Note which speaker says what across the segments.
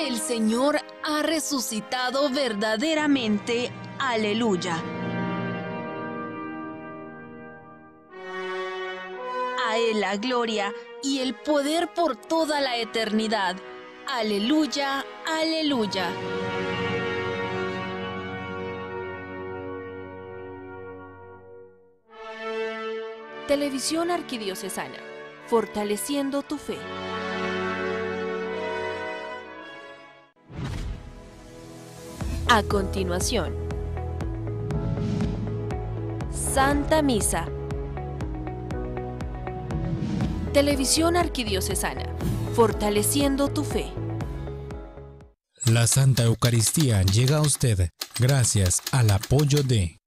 Speaker 1: El Señor ha resucitado verdaderamente. Aleluya. A Él la gloria y el poder por toda la eternidad. Aleluya, aleluya.
Speaker 2: Televisión Arquidiocesana, fortaleciendo tu fe. A continuación, Santa Misa. Televisión Arquidiocesana, fortaleciendo tu fe.
Speaker 3: La Santa Eucaristía llega a usted gracias al apoyo de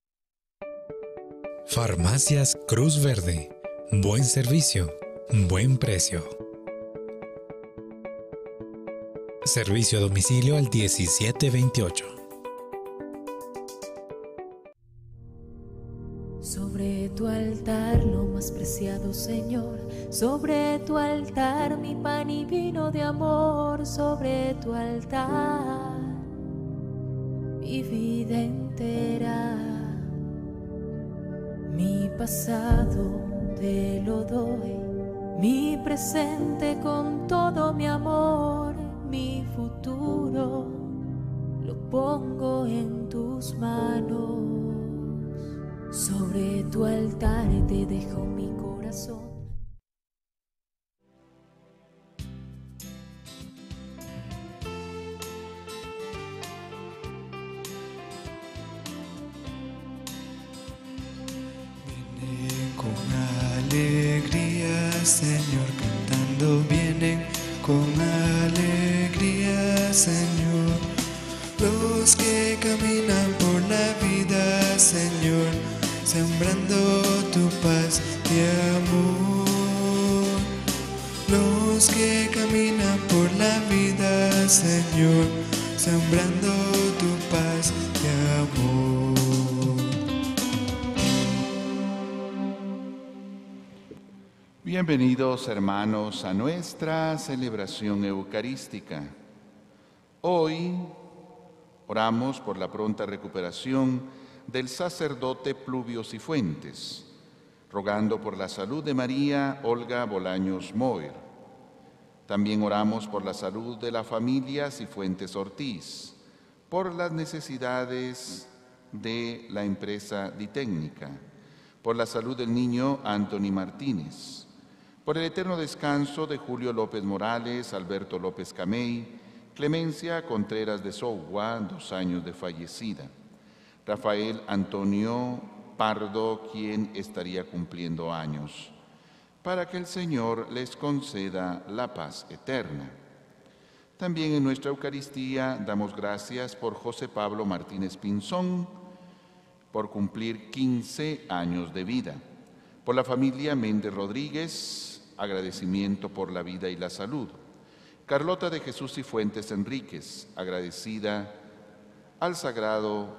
Speaker 3: Farmacias Cruz Verde. Buen servicio, buen precio. Servicio a domicilio al 1728.
Speaker 4: Señor. Sobre tu altar mi pan y vino de amor. Sobre tu altar mi vida entera. Mi pasado te lo doy. Mi presente con todo mi amor. Mi futuro lo pongo en tus manos. Sobre tu altar te dejo mi corazón.
Speaker 5: corazón.
Speaker 6: Bienvenidos hermanos a nuestra celebración eucarística. Hoy oramos por la pronta recuperación del sacerdote Pluvio Cifuentes, rogando por la salud de María Olga Bolaños Moir. También oramos por la salud de la familia Cifuentes Ortiz, por las necesidades de la empresa Ditécnica, por la salud del niño Anthony Martínez, por el eterno descanso de Julio López Morales, Alberto López Camey, Clemencia Contreras de Sougua, dos años de fallecida, Rafael Antonio Pardo, quien estaría cumpliendo años, para que el Señor les conceda la paz eterna. También en nuestra Eucaristía damos gracias por José Pablo Martínez Pinzón, por cumplir 15 años de vida, por la familia Méndez Rodríguez, agradecimiento por la vida y la salud. Carlota de Jesús y Fuentes Enríquez, agradecida al Sagrado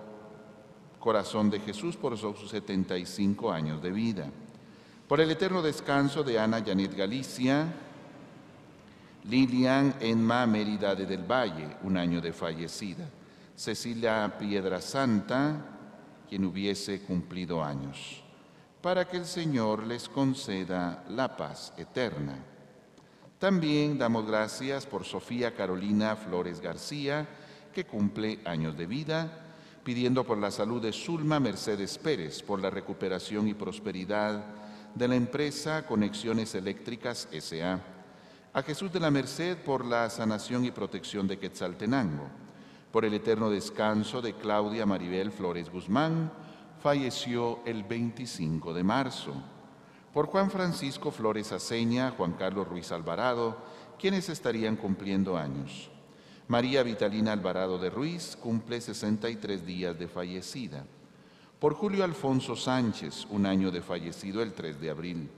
Speaker 6: Corazón de Jesús por sus 75 años de vida. Por el eterno descanso de Ana Janet Galicia, Lilian Enma Mérida de del Valle, un año de fallecida. Cecilia Piedra Santa, quien hubiese cumplido años para que el Señor les conceda la paz eterna. También damos gracias por Sofía Carolina Flores García, que cumple años de vida, pidiendo por la salud de Zulma Mercedes Pérez, por la recuperación y prosperidad de la empresa Conexiones Eléctricas SA, a Jesús de la Merced por la sanación y protección de Quetzaltenango, por el eterno descanso de Claudia Maribel Flores Guzmán, falleció el 25 de marzo. Por Juan Francisco Flores Aceña, Juan Carlos Ruiz Alvarado, quienes estarían cumpliendo años. María Vitalina Alvarado de Ruiz cumple 63 días de fallecida. Por Julio Alfonso Sánchez, un año de fallecido el 3 de abril.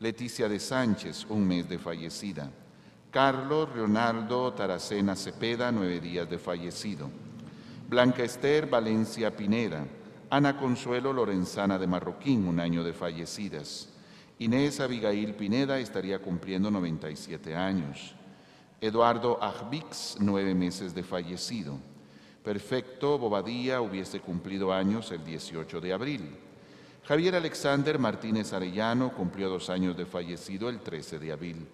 Speaker 6: Leticia de Sánchez, un mes de fallecida. Carlos Leonardo Taracena Cepeda, nueve días de fallecido. Blanca Esther Valencia Pineda, Ana Consuelo Lorenzana de Marroquín, un año de fallecidas. Inés Abigail Pineda estaría cumpliendo 97 años. Eduardo Ajbix, nueve meses de fallecido. Perfecto Bobadilla hubiese cumplido años el 18 de abril. Javier Alexander Martínez Arellano cumplió dos años de fallecido el 13 de abril.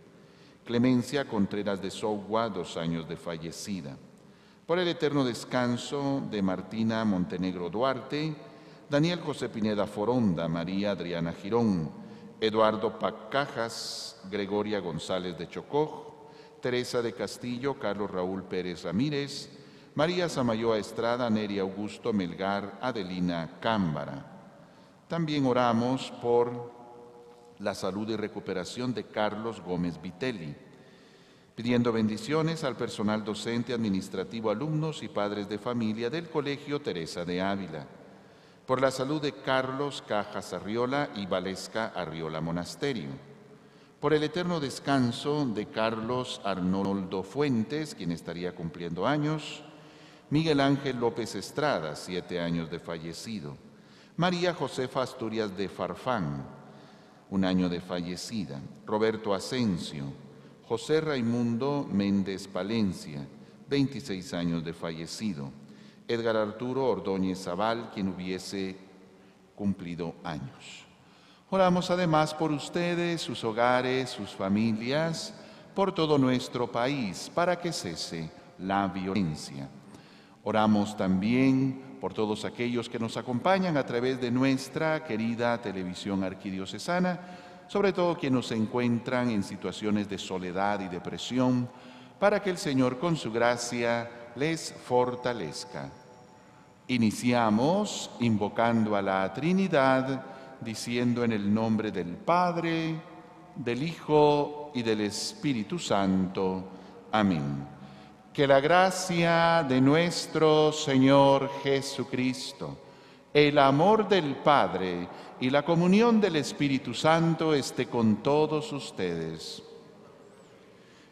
Speaker 6: Clemencia Contreras de Sogua, dos años de fallecida. Por el eterno descanso de Martina Montenegro Duarte, Daniel José Pineda Foronda, María Adriana Girón, Eduardo Pacajas, Gregoria González de Chocó, Teresa de Castillo, Carlos Raúl Pérez Ramírez, María Samayoa Estrada, Neria Augusto Melgar, Adelina Cámbara. También oramos por la salud y recuperación de Carlos Gómez Vitelli, pidiendo bendiciones al personal docente, administrativo, alumnos y padres de familia del Colegio Teresa de Ávila, por la salud de Carlos Cajas Arriola y Valesca Arriola Monasterio, por el eterno descanso de Carlos Arnoldo Fuentes, quien estaría cumpliendo años, Miguel Ángel López Estrada, siete años de fallecido, María Josefa Asturias de Farfán, un año de fallecida, Roberto Asensio, José Raimundo Méndez Palencia, 26 años de fallecido, Edgar Arturo Ordóñez Zaval, quien hubiese cumplido años. Oramos además por ustedes, sus hogares, sus familias, por todo nuestro país, para que cese la violencia. Oramos también por todos aquellos que nos acompañan a través de nuestra querida televisión arquidiocesana, sobre todo quienes se encuentran en situaciones de soledad y depresión, para que el Señor con su gracia les fortalezca. Iniciamos invocando a la Trinidad, diciendo en el nombre del Padre, del Hijo y del Espíritu Santo. Amén. Que la gracia de nuestro Señor Jesucristo, el amor del Padre y la comunión del Espíritu Santo esté con todos ustedes.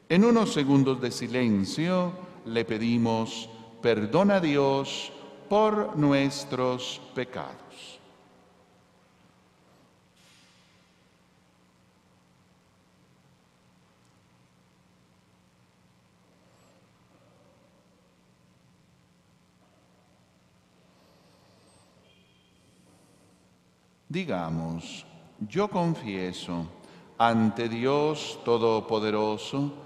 Speaker 6: En unos segundos de silencio le pedimos perdón a Dios por nuestros pecados. Digamos, yo confieso ante Dios Todopoderoso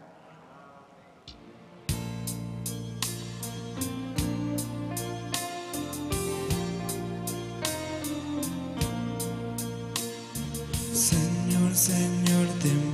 Speaker 5: Señor, Señor,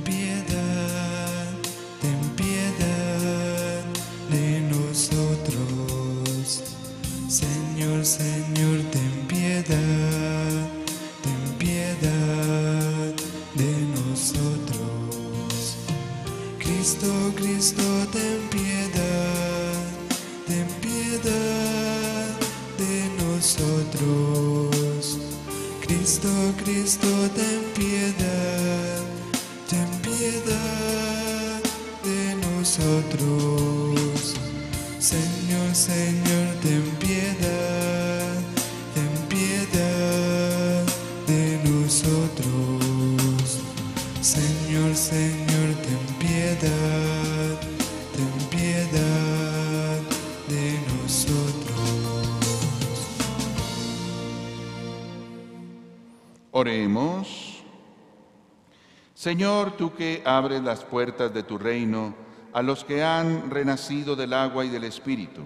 Speaker 5: Señor,
Speaker 6: tú que abres las puertas de tu reino a los que han renacido del agua y del Espíritu,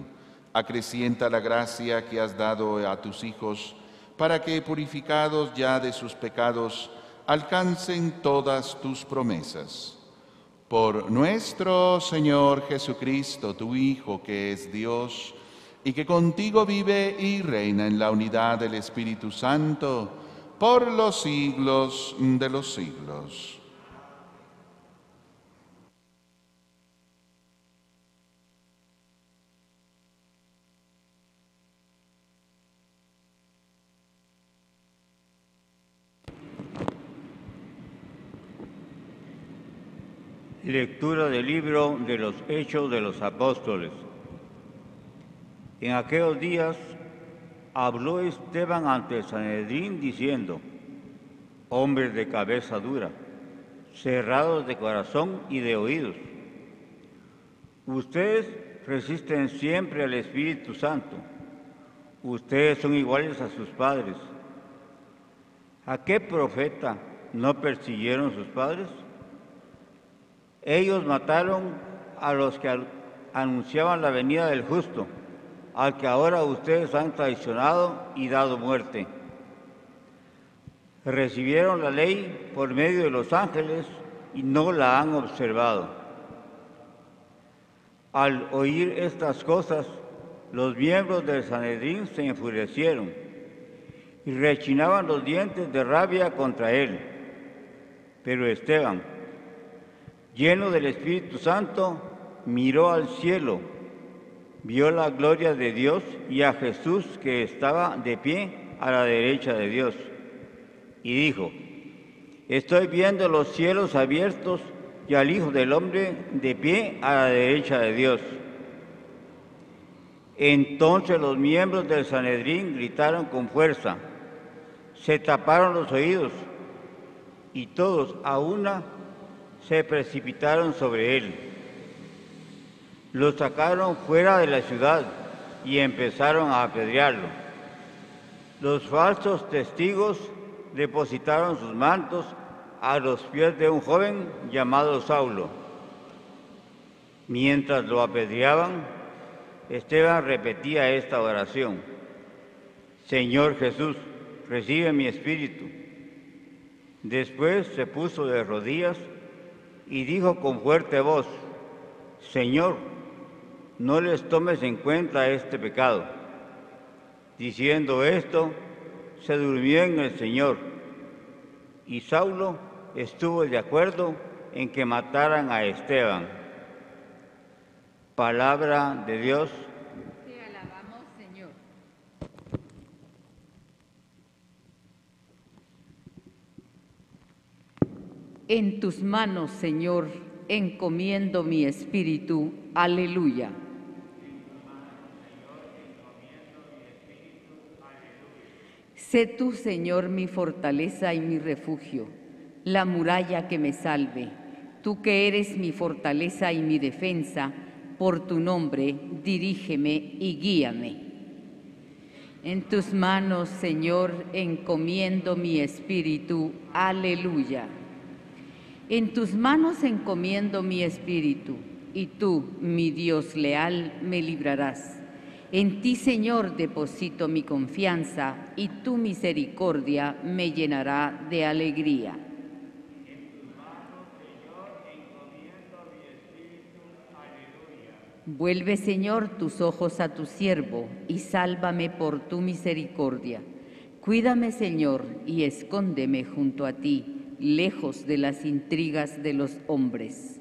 Speaker 6: acrecienta la gracia que has dado a tus hijos para que, purificados ya de sus pecados, alcancen todas tus promesas. Por nuestro Señor Jesucristo, tu Hijo, que es Dios, y que contigo vive y reina en la unidad del Espíritu Santo, por los siglos de los siglos.
Speaker 7: Lectura del libro de los Hechos de los Apóstoles. En aquellos días habló Esteban ante Sanedrín diciendo, hombres de cabeza dura, cerrados de corazón y de oídos, ustedes resisten siempre al Espíritu Santo, ustedes son iguales a sus padres. ¿A qué profeta no persiguieron sus padres? Ellos mataron a los que anunciaban la venida del justo, al que ahora ustedes han traicionado y dado muerte. Recibieron la ley por medio de los ángeles y no la han observado. Al oír estas cosas, los miembros del Sanedrín se enfurecieron y rechinaban los dientes de rabia contra él. Pero Esteban, lleno del Espíritu Santo, miró al cielo, vio la gloria de Dios y a Jesús que estaba de pie a la derecha de Dios. Y dijo, estoy viendo los cielos abiertos y al Hijo del Hombre de pie a la derecha de Dios. Entonces los miembros del Sanedrín gritaron con fuerza, se taparon los oídos y todos a una se precipitaron sobre él. Lo sacaron fuera de la ciudad y empezaron a apedrearlo. Los falsos testigos depositaron sus mantos a los pies de un joven llamado Saulo. Mientras lo apedreaban, Esteban repetía esta oración. Señor Jesús, recibe mi espíritu. Después se puso de rodillas y dijo con fuerte voz, Señor, no les tomes en cuenta este pecado. Diciendo esto, se durmió en el Señor y Saulo estuvo de acuerdo en que mataran a Esteban. Palabra de Dios.
Speaker 8: Te alabamos, Señor. En tus manos, Señor, encomiendo mi espíritu. Aleluya. Sé tú, Señor, mi fortaleza y mi refugio, la muralla que me salve. Tú que eres mi fortaleza y mi defensa, por tu nombre dirígeme y guíame. En tus manos, Señor, encomiendo mi espíritu. Aleluya. En tus manos encomiendo mi espíritu, y tú, mi Dios leal, me librarás. En ti, Señor, deposito mi confianza, y tu misericordia me llenará de alegría. Vuelve, Señor, tus ojos a tu siervo, y sálvame por tu misericordia. Cuídame, Señor, y escóndeme junto a ti lejos de las intrigas de los hombres.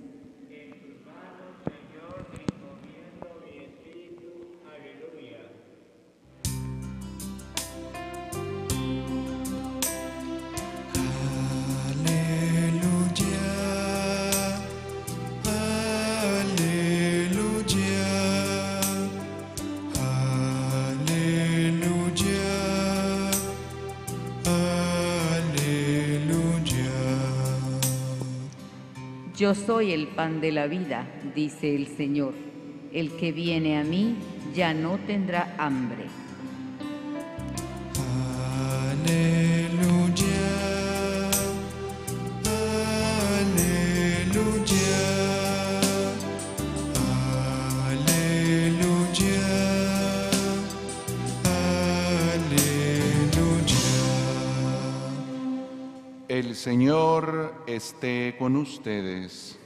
Speaker 8: Yo soy el pan de la vida, dice el Señor. El que viene a mí ya no tendrá hambre.
Speaker 6: El Señor esté con ustedes.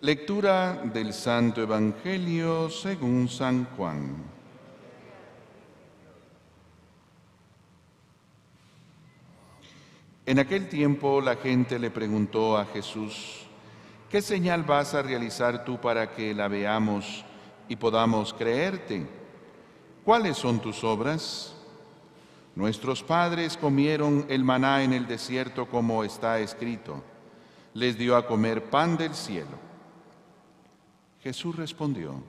Speaker 6: Lectura del Santo Evangelio según San Juan. En aquel tiempo la gente le preguntó a Jesús, ¿qué señal vas a realizar tú para que la veamos y podamos creerte? ¿Cuáles son tus obras? Nuestros padres comieron el maná en el desierto como está escrito. Les dio a comer pan del cielo. Jesús respondió,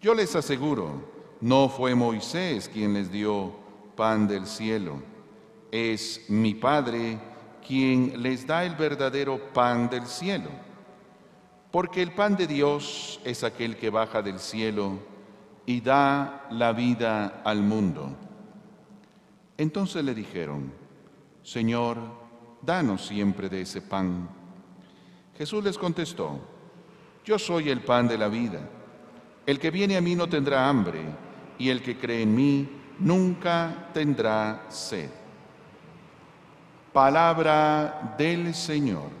Speaker 6: yo les aseguro, no fue Moisés quien les dio pan del cielo, es mi Padre quien les da el verdadero pan del cielo. Porque el pan de Dios es aquel que baja del cielo y da la vida al mundo. Entonces le dijeron, Señor, danos siempre de ese pan. Jesús les contestó, Yo soy el pan de la vida. El que viene a mí no tendrá hambre, y el que cree en mí nunca tendrá sed. Palabra del Señor.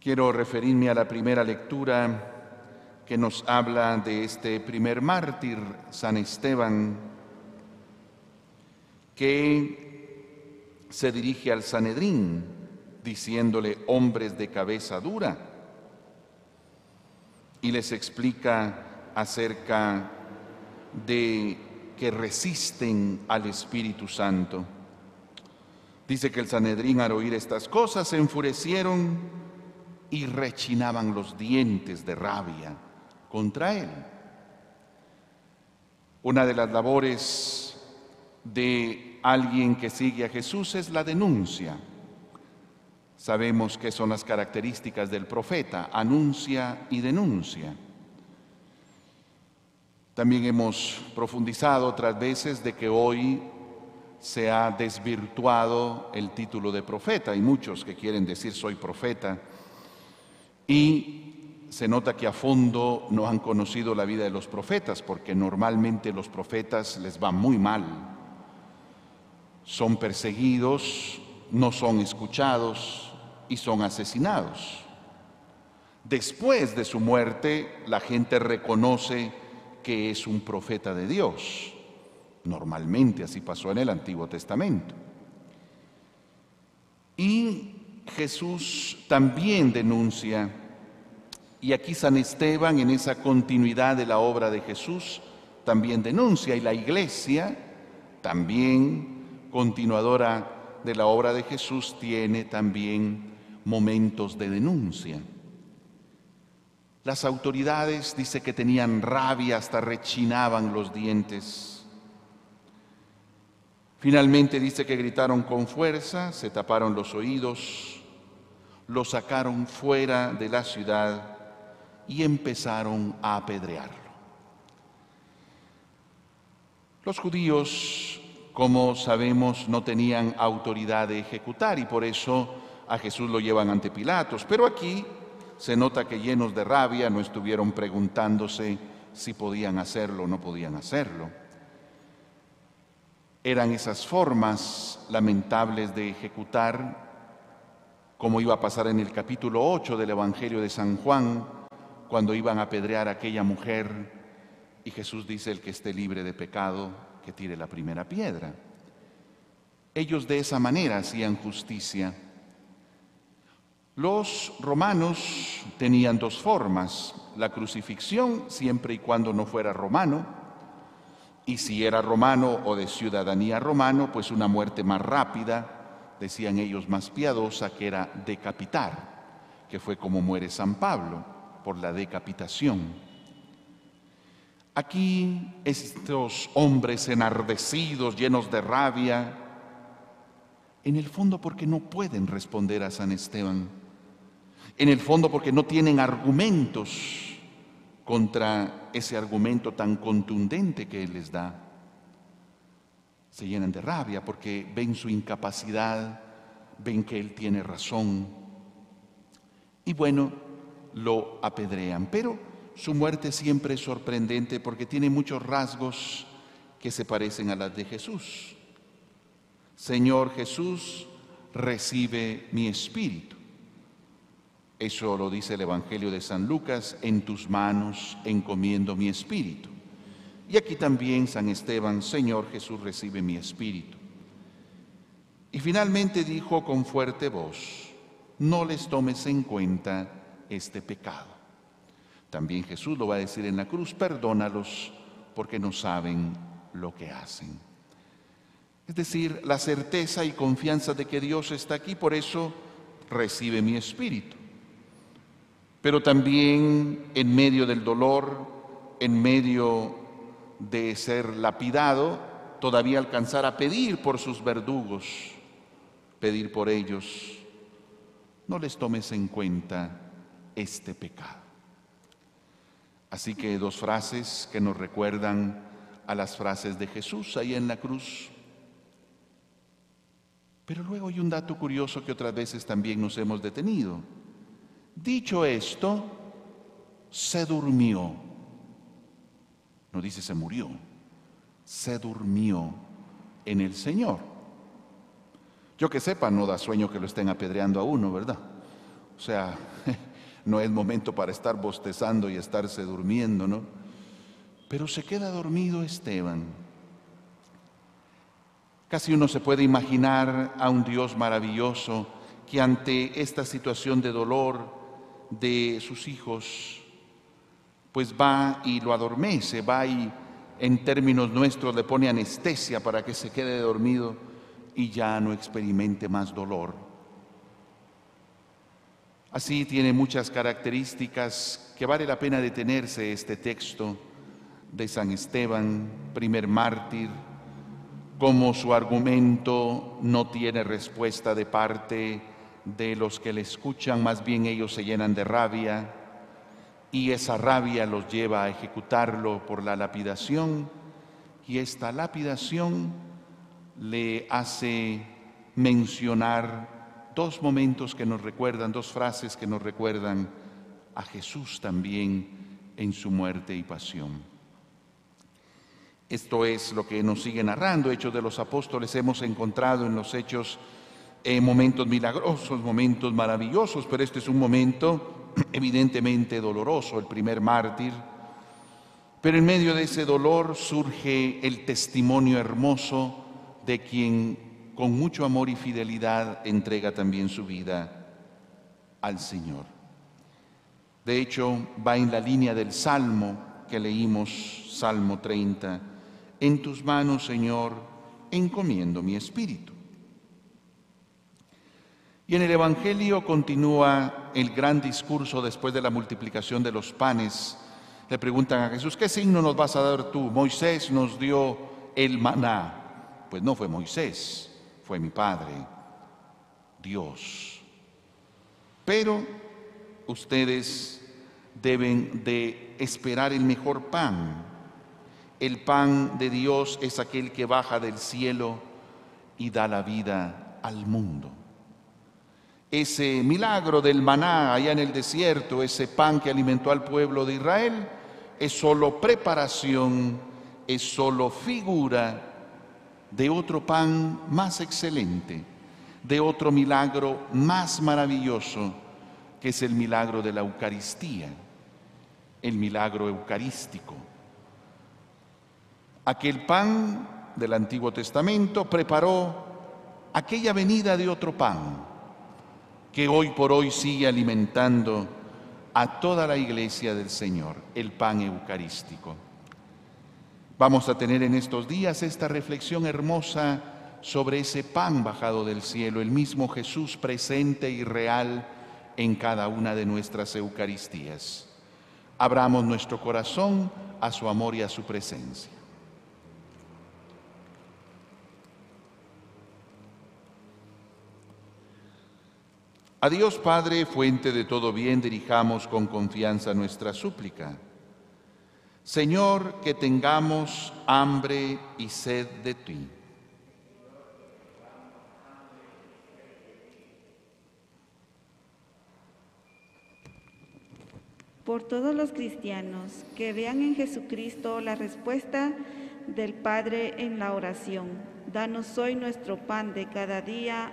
Speaker 6: Quiero referirme a la primera lectura que nos habla de este primer mártir, San Esteban, que se dirige al Sanedrín diciéndole hombres de cabeza dura y les explica acerca de que resisten al Espíritu Santo. Dice que el Sanedrín al oír estas cosas se enfurecieron y rechinaban los dientes de rabia contra él. Una de las labores de alguien que sigue a Jesús es la denuncia. Sabemos que son las características del profeta, anuncia y denuncia. También hemos profundizado otras veces de que hoy se ha desvirtuado el título de profeta. Hay muchos que quieren decir soy profeta y se nota que a fondo no han conocido la vida de los profetas, porque normalmente los profetas les va muy mal. Son perseguidos, no son escuchados y son asesinados. Después de su muerte, la gente reconoce que es un profeta de Dios. Normalmente así pasó en el Antiguo Testamento. Y Jesús también denuncia, y aquí San Esteban en esa continuidad de la obra de Jesús también denuncia, y la iglesia también continuadora de la obra de Jesús tiene también momentos de denuncia. Las autoridades dice que tenían rabia, hasta rechinaban los dientes. Finalmente dice que gritaron con fuerza, se taparon los oídos, lo sacaron fuera de la ciudad y empezaron a apedrearlo. Los judíos, como sabemos, no tenían autoridad de ejecutar y por eso a Jesús lo llevan ante Pilatos. Pero aquí se nota que llenos de rabia no estuvieron preguntándose si podían hacerlo o no podían hacerlo. Eran esas formas lamentables de ejecutar, como iba a pasar en el capítulo 8 del Evangelio de San Juan, cuando iban a apedrear a aquella mujer y Jesús dice, el que esté libre de pecado, que tire la primera piedra. Ellos de esa manera hacían justicia. Los romanos tenían dos formas, la crucifixión siempre y cuando no fuera romano, y si era romano o de ciudadanía romano, pues una muerte más rápida, decían ellos más piadosa, que era decapitar, que fue como muere San Pablo, por la decapitación. Aquí estos hombres enardecidos, llenos de rabia, en el fondo porque no pueden responder a San Esteban, en el fondo porque no tienen argumentos contra ese argumento tan contundente que Él les da. Se llenan de rabia porque ven su incapacidad, ven que Él tiene razón. Y bueno, lo apedrean. Pero su muerte siempre es sorprendente porque tiene muchos rasgos que se parecen a las de Jesús. Señor Jesús, recibe mi espíritu. Eso lo dice el Evangelio de San Lucas, en tus manos encomiendo mi espíritu. Y aquí también San Esteban, Señor Jesús, recibe mi espíritu. Y finalmente dijo con fuerte voz, no les tomes en cuenta este pecado. También Jesús lo va a decir en la cruz, perdónalos porque no saben lo que hacen. Es decir, la certeza y confianza de que Dios está aquí, por eso recibe mi espíritu. Pero también en medio del dolor, en medio de ser lapidado, todavía alcanzar a pedir por sus verdugos, pedir por ellos, no les tomes en cuenta este pecado. Así que dos frases que nos recuerdan a las frases de Jesús ahí en la cruz. Pero luego hay un dato curioso que otras veces también nos hemos detenido. Dicho esto, se durmió. No dice se murió, se durmió en el Señor. Yo que sepa, no da sueño que lo estén apedreando a uno, ¿verdad? O sea, no es momento para estar bostezando y estarse durmiendo, ¿no? Pero se queda dormido Esteban. Casi uno se puede imaginar a un Dios maravilloso que ante esta situación de dolor de sus hijos, pues va y lo adormece, va y en términos nuestros le pone anestesia para que se quede dormido y ya no experimente más dolor. Así tiene muchas características que vale la pena detenerse este texto de San Esteban, primer mártir, como su argumento no tiene respuesta de parte de los que le escuchan, más bien ellos se llenan de rabia y esa rabia los lleva a ejecutarlo por la lapidación y esta lapidación le hace mencionar dos momentos que nos recuerdan, dos frases que nos recuerdan a Jesús también en su muerte y pasión. Esto es lo que nos sigue narrando. Hechos de los Apóstoles hemos encontrado en los hechos eh, momentos milagrosos, momentos maravillosos, pero este es un momento evidentemente doloroso, el primer mártir. Pero en medio de ese dolor surge el testimonio hermoso de quien con mucho amor y fidelidad entrega también su vida al Señor. De hecho, va en la línea del Salmo que leímos, Salmo 30 en tus manos, Señor, encomiendo mi espíritu. Y en el Evangelio continúa el gran discurso después de la multiplicación de los panes. Le preguntan a Jesús, ¿qué signo nos vas a dar tú? Moisés nos dio el maná. Pues no fue Moisés, fue mi Padre, Dios. Pero ustedes deben de esperar el mejor pan, el pan de Dios es aquel que baja del cielo y da la vida al mundo. Ese milagro del maná allá en el desierto, ese pan que alimentó al pueblo de Israel, es solo preparación, es solo figura de otro pan más excelente, de otro milagro más maravilloso, que es el milagro de la Eucaristía, el milagro eucarístico. Aquel pan del Antiguo Testamento preparó aquella venida de otro pan que hoy por hoy sigue alimentando a toda la iglesia del Señor, el pan eucarístico. Vamos a tener en estos días esta reflexión hermosa sobre ese pan bajado del cielo, el mismo Jesús presente y real en cada una de nuestras Eucaristías. Abramos nuestro corazón a su amor y a su presencia. A Dios Padre, fuente de todo bien, dirijamos con confianza nuestra súplica. Señor, que tengamos hambre y sed de ti.
Speaker 9: Por todos los cristianos que vean en Jesucristo la respuesta del Padre en la oración. Danos hoy nuestro pan de cada día.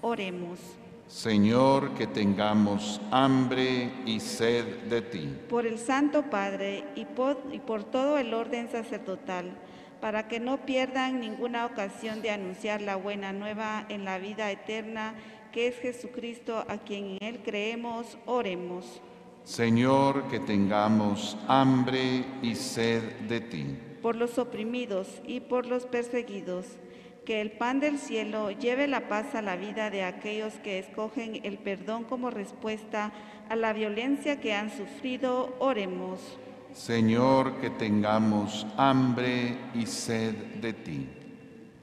Speaker 9: Oremos.
Speaker 6: Señor, que tengamos hambre y sed de ti.
Speaker 9: Por el Santo Padre y por, y por todo el orden sacerdotal, para que no pierdan ninguna ocasión de anunciar la buena nueva en la vida eterna, que es Jesucristo, a quien en Él creemos, oremos.
Speaker 6: Señor, que tengamos hambre y sed de ti.
Speaker 9: Por los oprimidos y por los perseguidos, que el pan del cielo lleve la paz a la vida de aquellos que escogen el perdón como respuesta a la violencia que han sufrido, oremos.
Speaker 6: Señor, que tengamos hambre y sed de ti.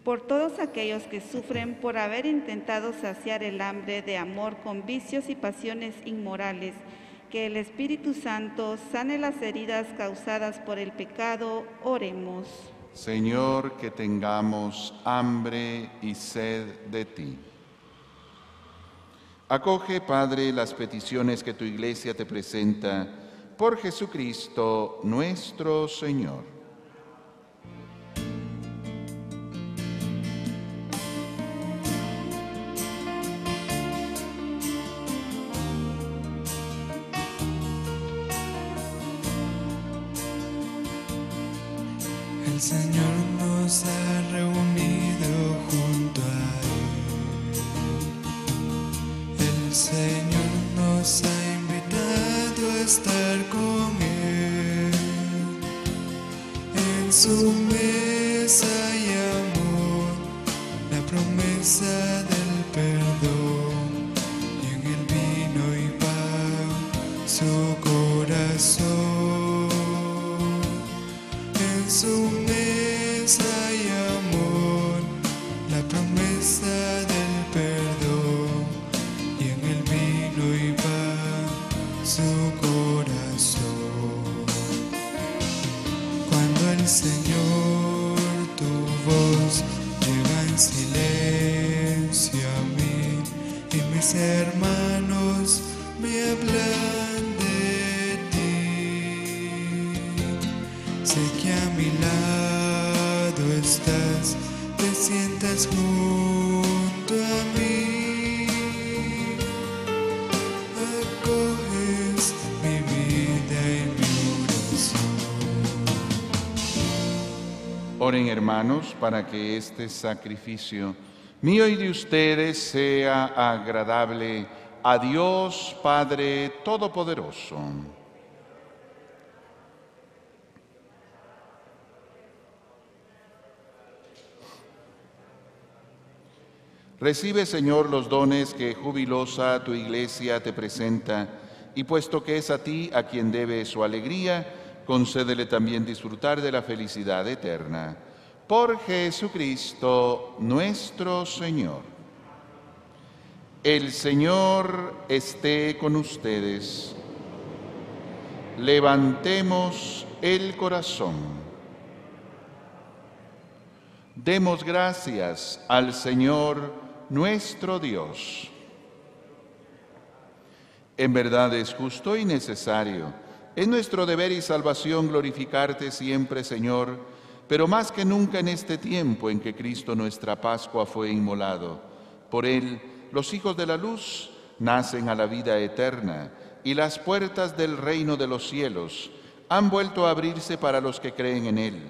Speaker 9: Por todos aquellos que sufren por haber intentado saciar el hambre de amor con vicios y pasiones inmorales, que el Espíritu Santo sane las heridas causadas por el pecado, oremos.
Speaker 6: Señor, que tengamos hambre y sed de ti. Acoge, Padre, las peticiones que tu iglesia te presenta por Jesucristo nuestro Señor.
Speaker 5: Nos ha reunido junto a Él. El Señor nos ha invitado a estar con Él. En su mesa hay amor, la promesa del perdón.
Speaker 6: Para que este sacrificio mío y de ustedes sea agradable a Dios Padre Todopoderoso. Recibe, Señor, los dones que jubilosa tu iglesia te presenta, y puesto que es a ti a quien debe su alegría, concédele también disfrutar de la felicidad eterna. Por Jesucristo nuestro Señor. El Señor esté con ustedes. Levantemos el corazón. Demos gracias al Señor nuestro Dios. En verdad es justo y necesario. Es nuestro deber y salvación glorificarte siempre, Señor, pero más que nunca en este tiempo en que Cristo nuestra Pascua fue inmolado. Por Él, los hijos de la luz nacen a la vida eterna y las puertas del reino de los cielos han vuelto a abrirse para los que creen en Él,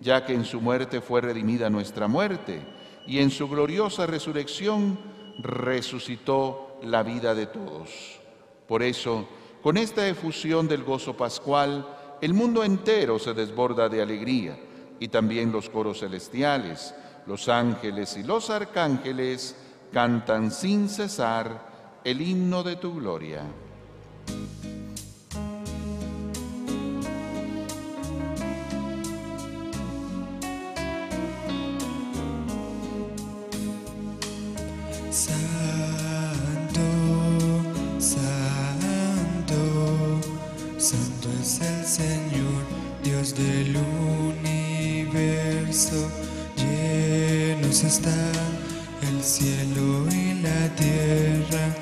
Speaker 6: ya que en su muerte fue redimida nuestra muerte y en su gloriosa resurrección resucitó la vida de todos. Por eso, con esta efusión del gozo pascual, el mundo entero se desborda de alegría y también los coros celestiales, los ángeles y los arcángeles cantan sin cesar el himno de tu gloria.
Speaker 5: Universo. Llenos están el cielo y la tierra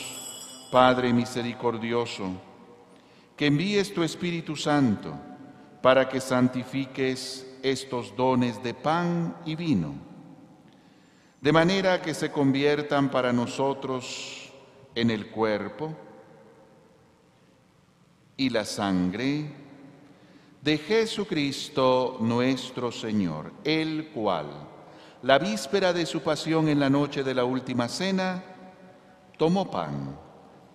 Speaker 6: Padre misericordioso, que envíes tu Espíritu Santo para que santifiques estos dones de pan y vino, de manera que se conviertan para nosotros en el cuerpo y la sangre de Jesucristo nuestro Señor, el cual, la víspera de su pasión en la noche de la última cena, tomó pan,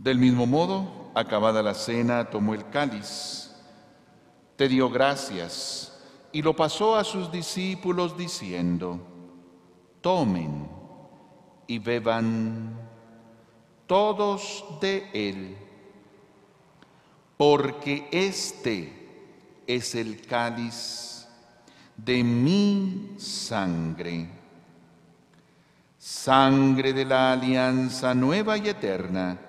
Speaker 6: Del mismo modo, acabada la cena, tomó el cáliz, te dio gracias y lo pasó a sus discípulos diciendo, tomen y beban todos de él, porque este es el cáliz de mi sangre, sangre de la alianza nueva y eterna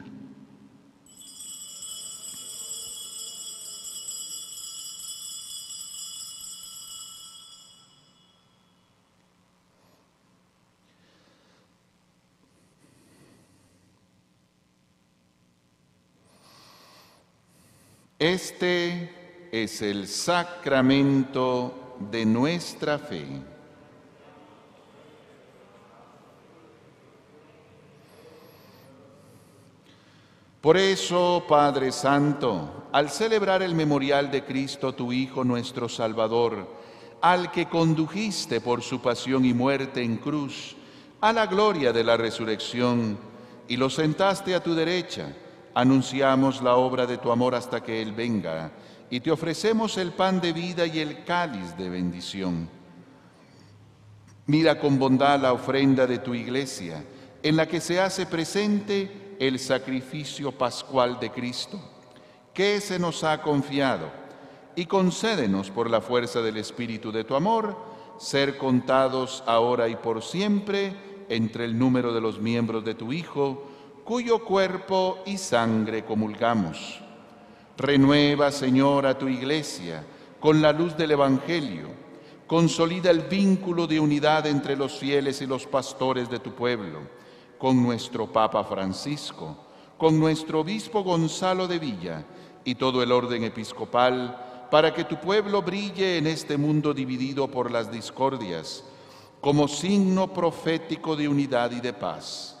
Speaker 6: Este es el sacramento de nuestra fe. Por eso, Padre Santo, al celebrar el memorial de Cristo, tu Hijo nuestro Salvador, al que condujiste por su pasión y muerte en cruz, a la gloria de la resurrección, y lo sentaste a tu derecha, anunciamos la obra de tu amor hasta que Él venga, y te ofrecemos el pan de vida y el cáliz de bendición. Mira con bondad la ofrenda de tu iglesia, en la que se hace presente el sacrificio pascual de Cristo, que se nos ha confiado, y concédenos por la fuerza del Espíritu de tu amor, ser contados ahora y por siempre entre el número de los miembros de tu Hijo, cuyo cuerpo y sangre comulgamos. Renueva, Señor, a tu iglesia con la luz del Evangelio. Consolida el vínculo de unidad entre los fieles y los pastores de tu pueblo, con nuestro Papa Francisco, con nuestro Obispo Gonzalo de Villa y todo el orden episcopal, para que tu pueblo brille en este mundo dividido por las discordias, como signo profético de unidad y de paz.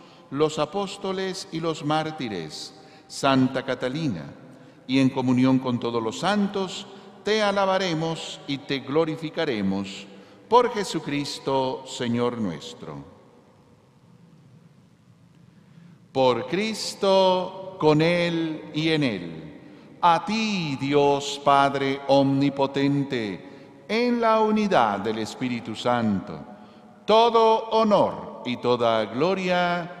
Speaker 6: los apóstoles y los mártires, Santa Catalina, y en comunión con todos los santos, te alabaremos y te glorificaremos por Jesucristo, Señor nuestro. Por Cristo, con Él y en Él. A ti, Dios Padre Omnipotente, en la unidad del Espíritu Santo, todo honor y toda gloria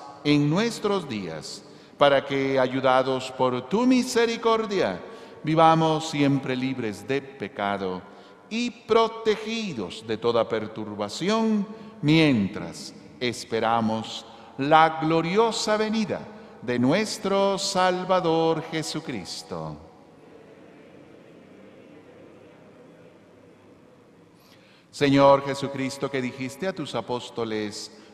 Speaker 6: en nuestros días, para que, ayudados por tu misericordia, vivamos siempre libres de pecado y protegidos de toda perturbación mientras esperamos la gloriosa venida de nuestro Salvador Jesucristo. Señor Jesucristo, que dijiste a tus apóstoles,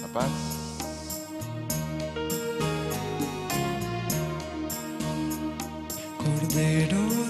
Speaker 6: la paz.
Speaker 5: Cordero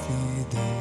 Speaker 5: Tu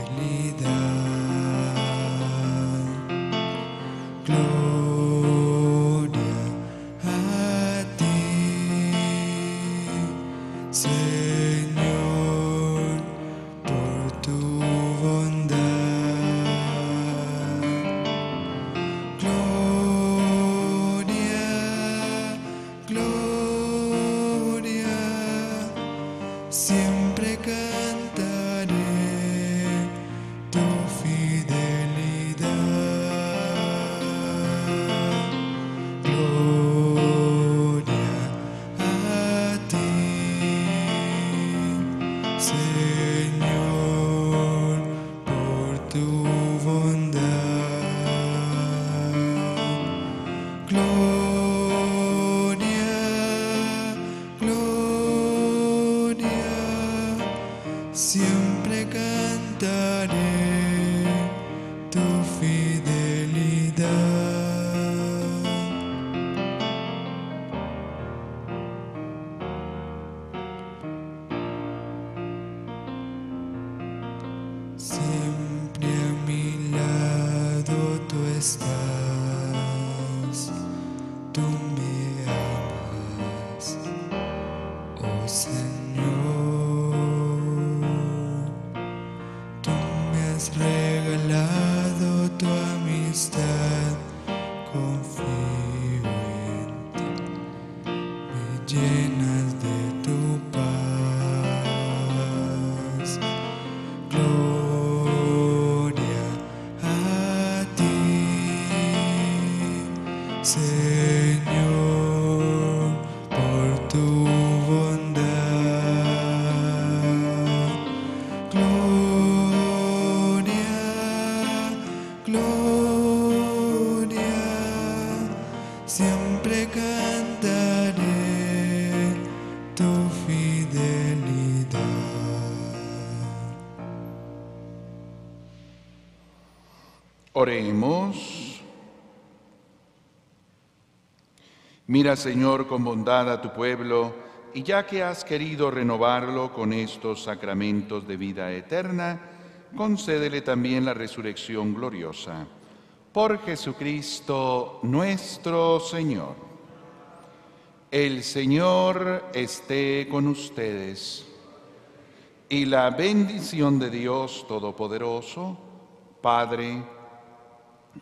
Speaker 6: Oremos. Mira, Señor, con bondad a tu pueblo, y ya que has querido renovarlo con estos sacramentos de vida eterna, concédele también la resurrección gloriosa. Por Jesucristo nuestro Señor. El Señor esté con ustedes. Y la bendición de Dios Todopoderoso, Padre,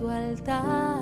Speaker 4: Tu altar